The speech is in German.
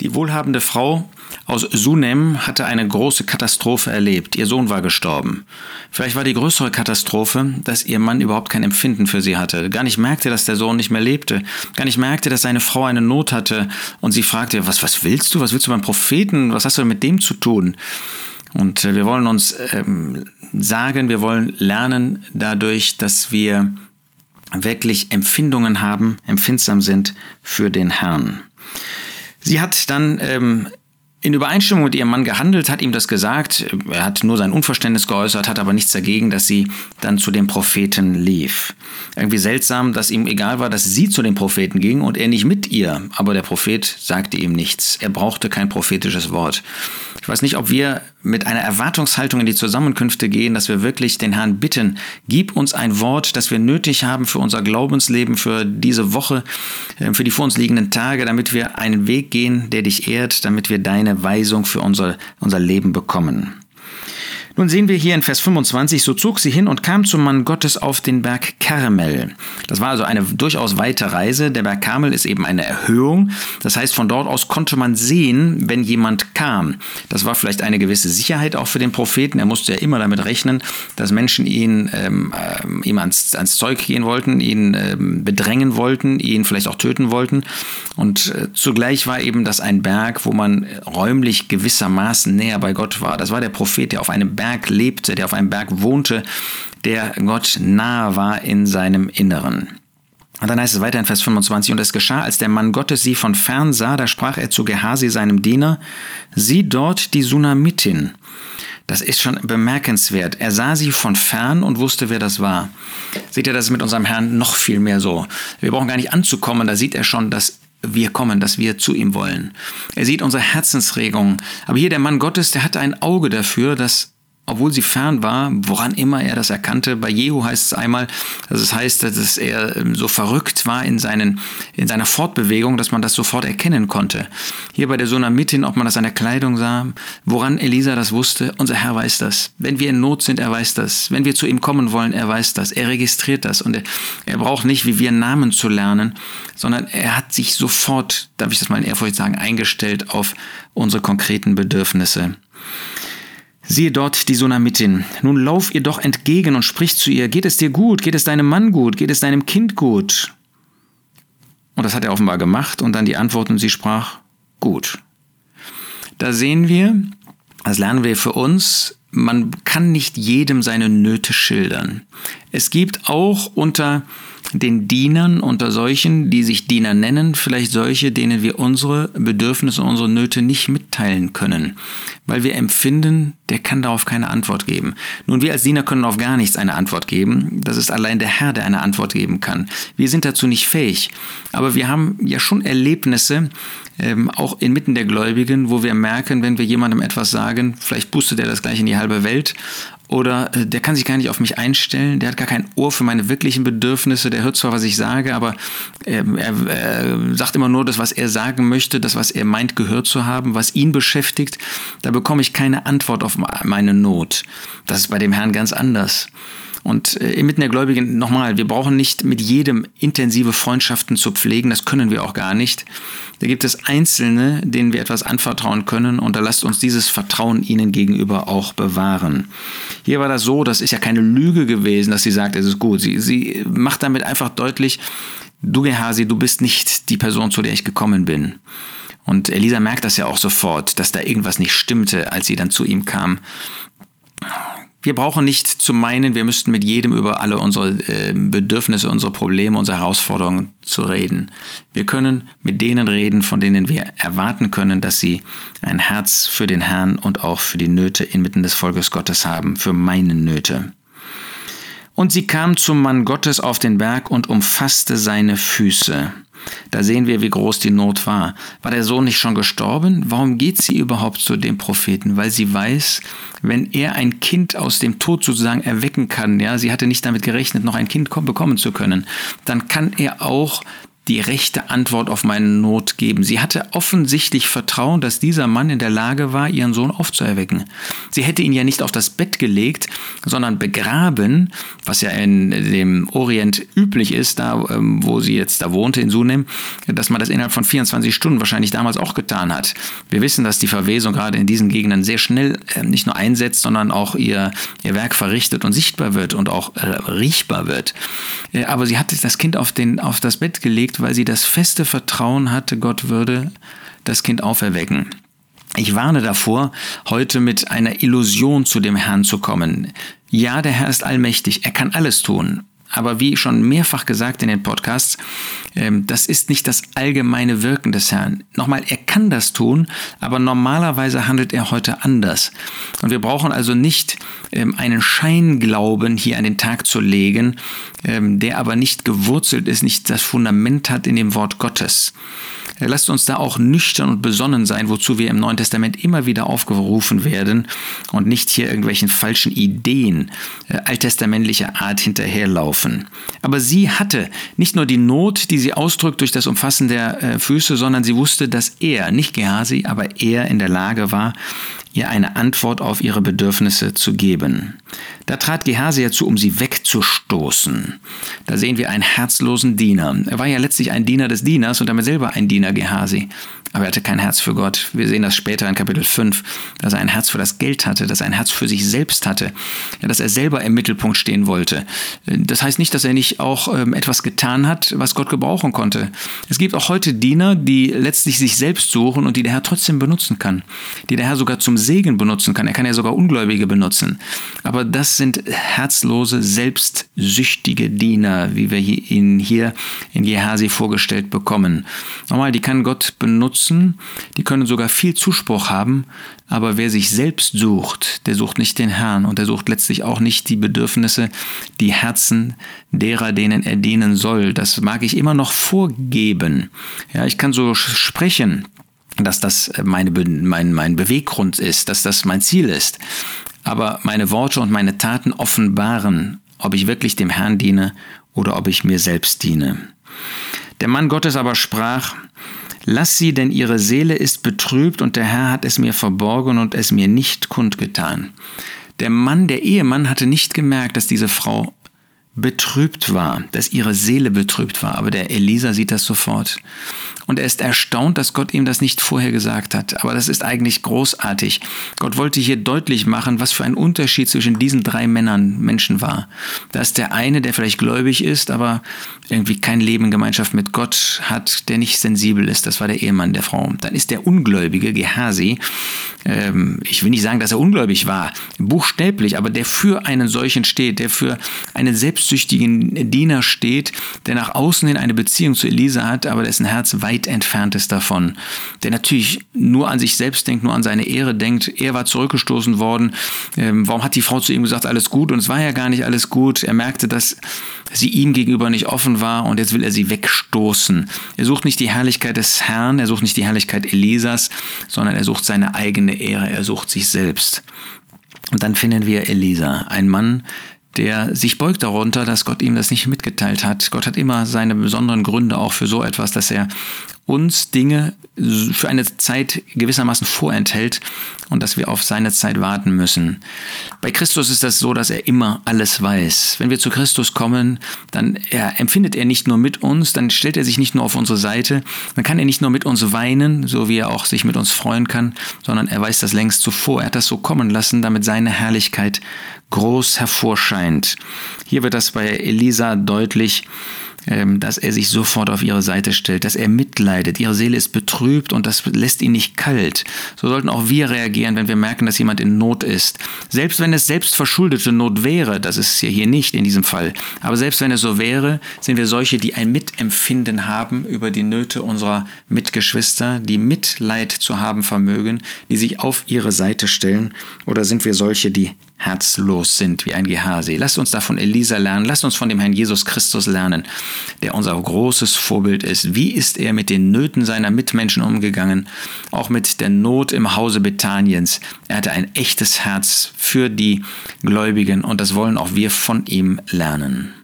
Die wohlhabende Frau aus Sunem hatte eine große Katastrophe erlebt. Ihr Sohn war gestorben. Vielleicht war die größere Katastrophe, dass ihr Mann überhaupt kein Empfinden für sie hatte. Gar nicht merkte, dass der Sohn nicht mehr lebte. Gar nicht merkte, dass seine Frau eine Not hatte. Und sie fragte, was, was willst du? Was willst du beim Propheten? Was hast du mit dem zu tun? Und äh, wir wollen uns ähm, sagen, wir wollen lernen dadurch, dass wir wirklich Empfindungen haben, empfindsam sind für den Herrn. Sie hat dann ähm, in Übereinstimmung mit ihrem Mann gehandelt, hat ihm das gesagt. Er hat nur sein Unverständnis geäußert, hat aber nichts dagegen, dass sie dann zu dem Propheten lief. Irgendwie seltsam, dass ihm egal war, dass sie zu dem Propheten ging und er nicht mit ihr. Aber der Prophet sagte ihm nichts. Er brauchte kein prophetisches Wort. Ich weiß nicht, ob wir mit einer Erwartungshaltung in die Zusammenkünfte gehen, dass wir wirklich den Herrn bitten, gib uns ein Wort, das wir nötig haben für unser Glaubensleben, für diese Woche, äh, für die vor uns liegenden Tage, damit wir einen Weg gehen, der dich ehrt, damit wir deine Weisung für unser, unser Leben bekommen. Nun sehen wir hier in Vers 25, so zog sie hin und kam zum Mann Gottes auf den Berg Karmel. Das war also eine durchaus weite Reise. Der Berg Karmel ist eben eine Erhöhung. Das heißt, von dort aus konnte man sehen, wenn jemand kam. Das war vielleicht eine gewisse Sicherheit auch für den Propheten. Er musste ja immer damit rechnen, dass Menschen ihn, ähm, äh, ihm ans, ans Zeug gehen wollten, ihn ähm, bedrängen wollten, ihn vielleicht auch töten wollten. Und äh, zugleich war eben das ein Berg, wo man räumlich gewissermaßen näher bei Gott war. Das war der Prophet, der auf einem Berg Berg lebte, der auf einem Berg wohnte, der Gott nahe war in seinem Inneren. Und dann heißt es weiter in Vers 25, und es geschah, als der Mann Gottes sie von fern sah, da sprach er zu Gehasi, seinem Diener, sieh dort die Sunamitin. Das ist schon bemerkenswert. Er sah sie von fern und wusste, wer das war. Seht ihr, das ist mit unserem Herrn noch viel mehr so. Wir brauchen gar nicht anzukommen, da sieht er schon, dass wir kommen, dass wir zu ihm wollen. Er sieht unsere Herzensregungen. Aber hier der Mann Gottes, der hatte ein Auge dafür, dass obwohl sie fern war, woran immer er das erkannte. Bei Jehu heißt es einmal, dass es heißt, dass er ähm, so verrückt war in, seinen, in seiner Fortbewegung, dass man das sofort erkennen konnte. Hier bei der Sunamitin, ob man das an der Kleidung sah, woran Elisa das wusste, unser Herr weiß das. Wenn wir in Not sind, er weiß das. Wenn wir zu ihm kommen wollen, er weiß das. Er registriert das und er, er braucht nicht, wie wir Namen zu lernen, sondern er hat sich sofort, darf ich das mal in Ehrfurcht sagen, eingestellt auf unsere konkreten Bedürfnisse. Siehe dort die Sunamitin. Nun lauf ihr doch entgegen und sprich zu ihr, geht es dir gut, geht es deinem Mann gut, geht es deinem Kind gut? Und das hat er offenbar gemacht und dann die Antwort und sie sprach, gut. Da sehen wir, das lernen wir für uns, man kann nicht jedem seine Nöte schildern. Es gibt auch unter den Dienern, unter solchen, die sich Diener nennen, vielleicht solche, denen wir unsere Bedürfnisse, unsere Nöte nicht mitteilen können, weil wir empfinden, der kann darauf keine Antwort geben. Nun, wir als Diener können auf gar nichts eine Antwort geben. Das ist allein der Herr, der eine Antwort geben kann. Wir sind dazu nicht fähig. Aber wir haben ja schon Erlebnisse, ähm, auch inmitten der Gläubigen, wo wir merken, wenn wir jemandem etwas sagen, vielleicht boostet er das gleich in die halbe Welt oder äh, der kann sich gar nicht auf mich einstellen, der hat gar kein Ohr für meine wirklichen Bedürfnisse, der hört zwar, was ich sage, aber ähm, er, er sagt immer nur das, was er sagen möchte, das, was er meint, gehört zu haben, was ihn beschäftigt. Da bekomme ich keine Antwort auf meine Not. Das ist bei dem Herrn ganz anders. Und äh, inmitten der Gläubigen, nochmal, wir brauchen nicht mit jedem intensive Freundschaften zu pflegen, das können wir auch gar nicht. Da gibt es Einzelne, denen wir etwas anvertrauen können und da lasst uns dieses Vertrauen ihnen gegenüber auch bewahren. Hier war das so, das ist ja keine Lüge gewesen, dass sie sagt, es ist gut. Sie, sie macht damit einfach deutlich, du Gehasi, du bist nicht die Person, zu der ich gekommen bin. Und Elisa merkt das ja auch sofort, dass da irgendwas nicht stimmte, als sie dann zu ihm kam. Wir brauchen nicht zu meinen, wir müssten mit jedem über alle unsere äh, Bedürfnisse, unsere Probleme, unsere Herausforderungen zu reden. Wir können mit denen reden, von denen wir erwarten können, dass sie ein Herz für den Herrn und auch für die Nöte inmitten des Volkes Gottes haben, für meine Nöte. Und sie kam zum Mann Gottes auf den Berg und umfasste seine Füße. Da sehen wir, wie groß die Not war. War der Sohn nicht schon gestorben? Warum geht sie überhaupt zu dem Propheten? Weil sie weiß, wenn er ein Kind aus dem Tod sozusagen erwecken kann, ja, sie hatte nicht damit gerechnet, noch ein Kind bekommen zu können, dann kann er auch die rechte Antwort auf meine Not geben. Sie hatte offensichtlich Vertrauen, dass dieser Mann in der Lage war, ihren Sohn aufzuerwecken. Sie hätte ihn ja nicht auf das Bett gelegt, sondern begraben, was ja in dem Orient üblich ist, da ähm, wo sie jetzt da wohnte in Sunem, dass man das innerhalb von 24 Stunden wahrscheinlich damals auch getan hat. Wir wissen, dass die Verwesung gerade in diesen Gegenden sehr schnell äh, nicht nur einsetzt, sondern auch ihr, ihr Werk verrichtet und sichtbar wird und auch äh, riechbar wird. Äh, aber sie hat das Kind auf, den, auf das Bett gelegt, weil sie das feste Vertrauen hatte, Gott würde das Kind auferwecken. Ich warne davor, heute mit einer Illusion zu dem Herrn zu kommen. Ja, der Herr ist allmächtig, er kann alles tun. Aber wie schon mehrfach gesagt in den Podcasts, ähm, das ist nicht das allgemeine Wirken des Herrn. Nochmal, er kann das tun, aber normalerweise handelt er heute anders. Und wir brauchen also nicht ähm, einen Scheinglauben hier an den Tag zu legen, ähm, der aber nicht gewurzelt ist, nicht das Fundament hat in dem Wort Gottes. Lasst uns da auch nüchtern und besonnen sein, wozu wir im Neuen Testament immer wieder aufgerufen werden und nicht hier irgendwelchen falschen Ideen äh, alttestamentlicher Art hinterherlaufen. Aber sie hatte nicht nur die Not, die sie ausdrückt durch das Umfassen der äh, Füße, sondern sie wusste, dass er, nicht Gehasi, aber er in der Lage war, ihr eine Antwort auf ihre Bedürfnisse zu geben. Da trat Gehasi herzu, um sie wegzustoßen. Da sehen wir einen herzlosen Diener. Er war ja letztlich ein Diener des Dieners und damit selber ein Diener Gehasi. Aber er hatte kein Herz für Gott. Wir sehen das später in Kapitel 5, dass er ein Herz für das Geld hatte, dass er ein Herz für sich selbst hatte, dass er selber im Mittelpunkt stehen wollte. Das heißt nicht, dass er nicht auch ähm, etwas getan hat, was Gott gebrauchen konnte. Es gibt auch heute Diener, die letztlich sich selbst suchen und die der Herr trotzdem benutzen kann, die der Herr sogar zum Segen benutzen kann. Er kann ja sogar Ungläubige benutzen. Aber das sind herzlose, selbstsüchtige Diener, wie wir ihn hier in Gehasi vorgestellt bekommen. Nochmal, die kann Gott benutzen nutzen, die können sogar viel Zuspruch haben, aber wer sich selbst sucht, der sucht nicht den Herrn und der sucht letztlich auch nicht die Bedürfnisse, die Herzen derer, denen er dienen soll. Das mag ich immer noch vorgeben. Ja, ich kann so sprechen, dass das meine, mein, mein Beweggrund ist, dass das mein Ziel ist. Aber meine Worte und meine Taten offenbaren, ob ich wirklich dem Herrn diene oder ob ich mir selbst diene. Der Mann Gottes aber sprach, Lass sie, denn ihre Seele ist betrübt und der Herr hat es mir verborgen und es mir nicht kundgetan. Der Mann, der Ehemann, hatte nicht gemerkt, dass diese Frau betrübt war, dass ihre Seele betrübt war. Aber der Elisa sieht das sofort. Und er ist erstaunt, dass Gott ihm das nicht vorher gesagt hat. Aber das ist eigentlich großartig. Gott wollte hier deutlich machen, was für ein Unterschied zwischen diesen drei Männern Menschen war. Da ist der eine, der vielleicht gläubig ist, aber irgendwie kein Leben in Gemeinschaft mit Gott hat, der nicht sensibel ist. Das war der Ehemann der Frau. Dann ist der Ungläubige, Gehasi. Ähm, ich will nicht sagen, dass er ungläubig war, buchstäblich, aber der für einen solchen steht, der für einen selbstsüchtigen Diener steht, der nach außen hin eine Beziehung zu Elisa hat, aber dessen Herz weit weit entfernt ist davon. Der natürlich nur an sich selbst denkt, nur an seine Ehre denkt. Er war zurückgestoßen worden. Ähm, warum hat die Frau zu ihm gesagt, alles gut? Und es war ja gar nicht alles gut. Er merkte, dass sie ihm gegenüber nicht offen war und jetzt will er sie wegstoßen. Er sucht nicht die Herrlichkeit des Herrn, er sucht nicht die Herrlichkeit Elisas, sondern er sucht seine eigene Ehre, er sucht sich selbst. Und dann finden wir Elisa, ein Mann, der sich beugt darunter, dass Gott ihm das nicht mitgeteilt hat. Gott hat immer seine besonderen Gründe auch für so etwas, dass er uns Dinge für eine Zeit gewissermaßen vorenthält und dass wir auf seine Zeit warten müssen. Bei Christus ist das so, dass er immer alles weiß. Wenn wir zu Christus kommen, dann er, empfindet er nicht nur mit uns, dann stellt er sich nicht nur auf unsere Seite, dann kann er nicht nur mit uns weinen, so wie er auch sich mit uns freuen kann, sondern er weiß das längst zuvor. Er hat das so kommen lassen, damit seine Herrlichkeit groß hervorscheint. Hier wird das bei Elisa deutlich, ähm, dass er sich sofort auf ihre Seite stellt, dass er mitleidet. Ihre Seele ist betrübt und das lässt ihn nicht kalt. So sollten auch wir reagieren, wenn wir merken, dass jemand in Not ist. Selbst wenn es selbstverschuldete Not wäre, das ist ja hier nicht in diesem Fall, aber selbst wenn es so wäre, sind wir solche, die ein Mitempfinden haben über die Nöte unserer Mitgeschwister, die Mitleid zu haben vermögen, die sich auf ihre Seite stellen, oder sind wir solche, die herzlos sind wie ein Gehasi. Lasst uns da von Elisa lernen, lasst uns von dem Herrn Jesus Christus lernen, der unser großes Vorbild ist. Wie ist er mit den Nöten seiner Mitmenschen umgegangen, auch mit der Not im Hause Bethaniens. Er hatte ein echtes Herz für die Gläubigen und das wollen auch wir von ihm lernen.